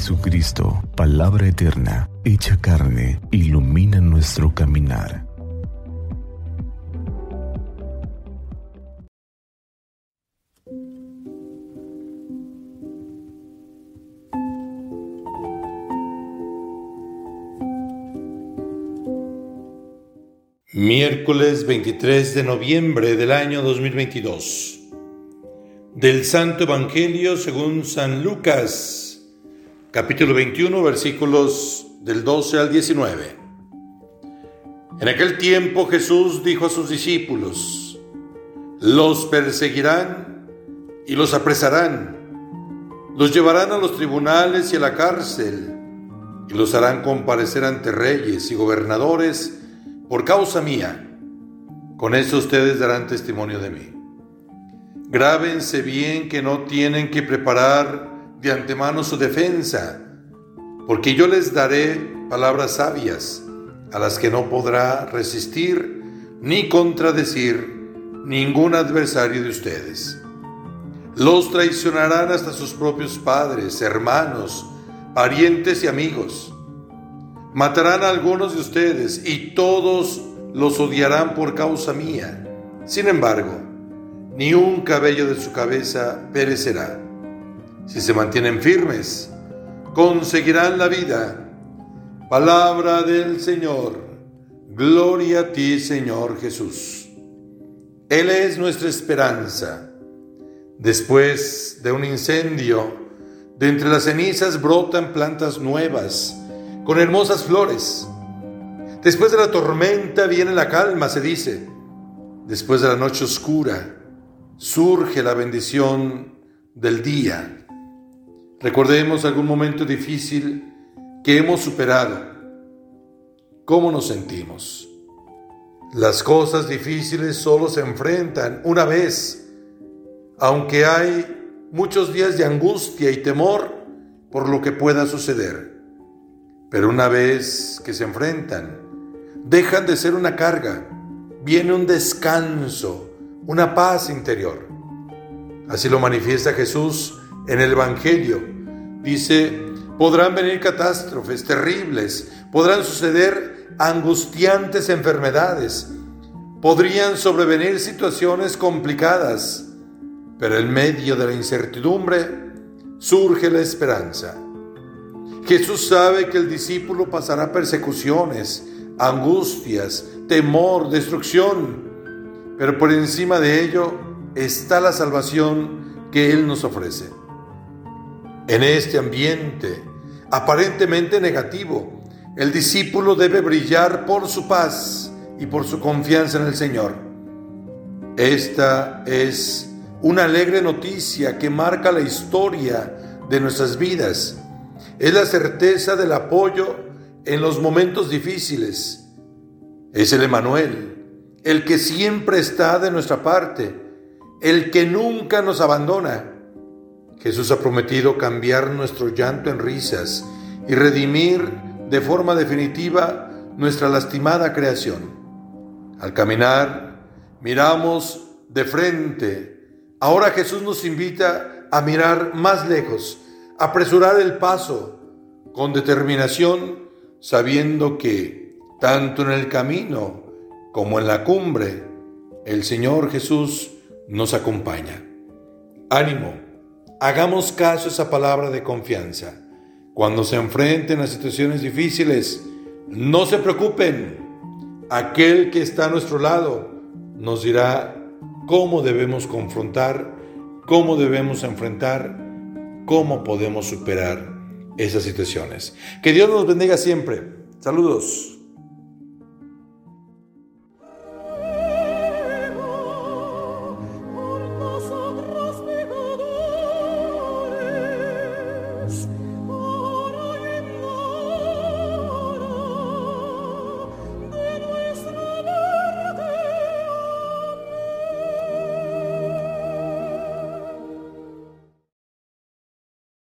Jesucristo, palabra eterna, hecha carne, ilumina nuestro caminar. Miércoles 23 de noviembre del año 2022. Del Santo Evangelio según San Lucas, capítulo 21, versículos del 12 al 19. En aquel tiempo Jesús dijo a sus discípulos, los perseguirán y los apresarán, los llevarán a los tribunales y a la cárcel, y los harán comparecer ante reyes y gobernadores, por causa mía. Con eso ustedes darán testimonio de mí. Grábense bien que no tienen que preparar de antemano su defensa, porque yo les daré palabras sabias a las que no podrá resistir ni contradecir ningún adversario de ustedes. Los traicionarán hasta sus propios padres, hermanos, parientes y amigos Matarán a algunos de ustedes y todos los odiarán por causa mía. Sin embargo, ni un cabello de su cabeza perecerá. Si se mantienen firmes, conseguirán la vida. Palabra del Señor. Gloria a ti, Señor Jesús. Él es nuestra esperanza. Después de un incendio, de entre las cenizas brotan plantas nuevas con hermosas flores. Después de la tormenta viene la calma, se dice. Después de la noche oscura surge la bendición del día. Recordemos algún momento difícil que hemos superado. ¿Cómo nos sentimos? Las cosas difíciles solo se enfrentan una vez, aunque hay muchos días de angustia y temor por lo que pueda suceder. Pero una vez que se enfrentan, dejan de ser una carga, viene un descanso, una paz interior. Así lo manifiesta Jesús en el Evangelio. Dice, podrán venir catástrofes terribles, podrán suceder angustiantes enfermedades, podrían sobrevenir situaciones complicadas, pero en medio de la incertidumbre surge la esperanza. Jesús sabe que el discípulo pasará persecuciones, angustias, temor, destrucción, pero por encima de ello está la salvación que Él nos ofrece. En este ambiente aparentemente negativo, el discípulo debe brillar por su paz y por su confianza en el Señor. Esta es una alegre noticia que marca la historia de nuestras vidas es la certeza del apoyo en los momentos difíciles. Es el Emanuel, el que siempre está de nuestra parte, el que nunca nos abandona. Jesús ha prometido cambiar nuestro llanto en risas y redimir de forma definitiva nuestra lastimada creación. Al caminar, miramos de frente. Ahora Jesús nos invita a mirar más lejos apresurar el paso con determinación, sabiendo que tanto en el camino como en la cumbre, el Señor Jesús nos acompaña. Ánimo, hagamos caso a esa palabra de confianza. Cuando se enfrenten a situaciones difíciles, no se preocupen. Aquel que está a nuestro lado nos dirá cómo debemos confrontar, cómo debemos enfrentar cómo podemos superar esas situaciones. Que Dios nos bendiga siempre. Saludos.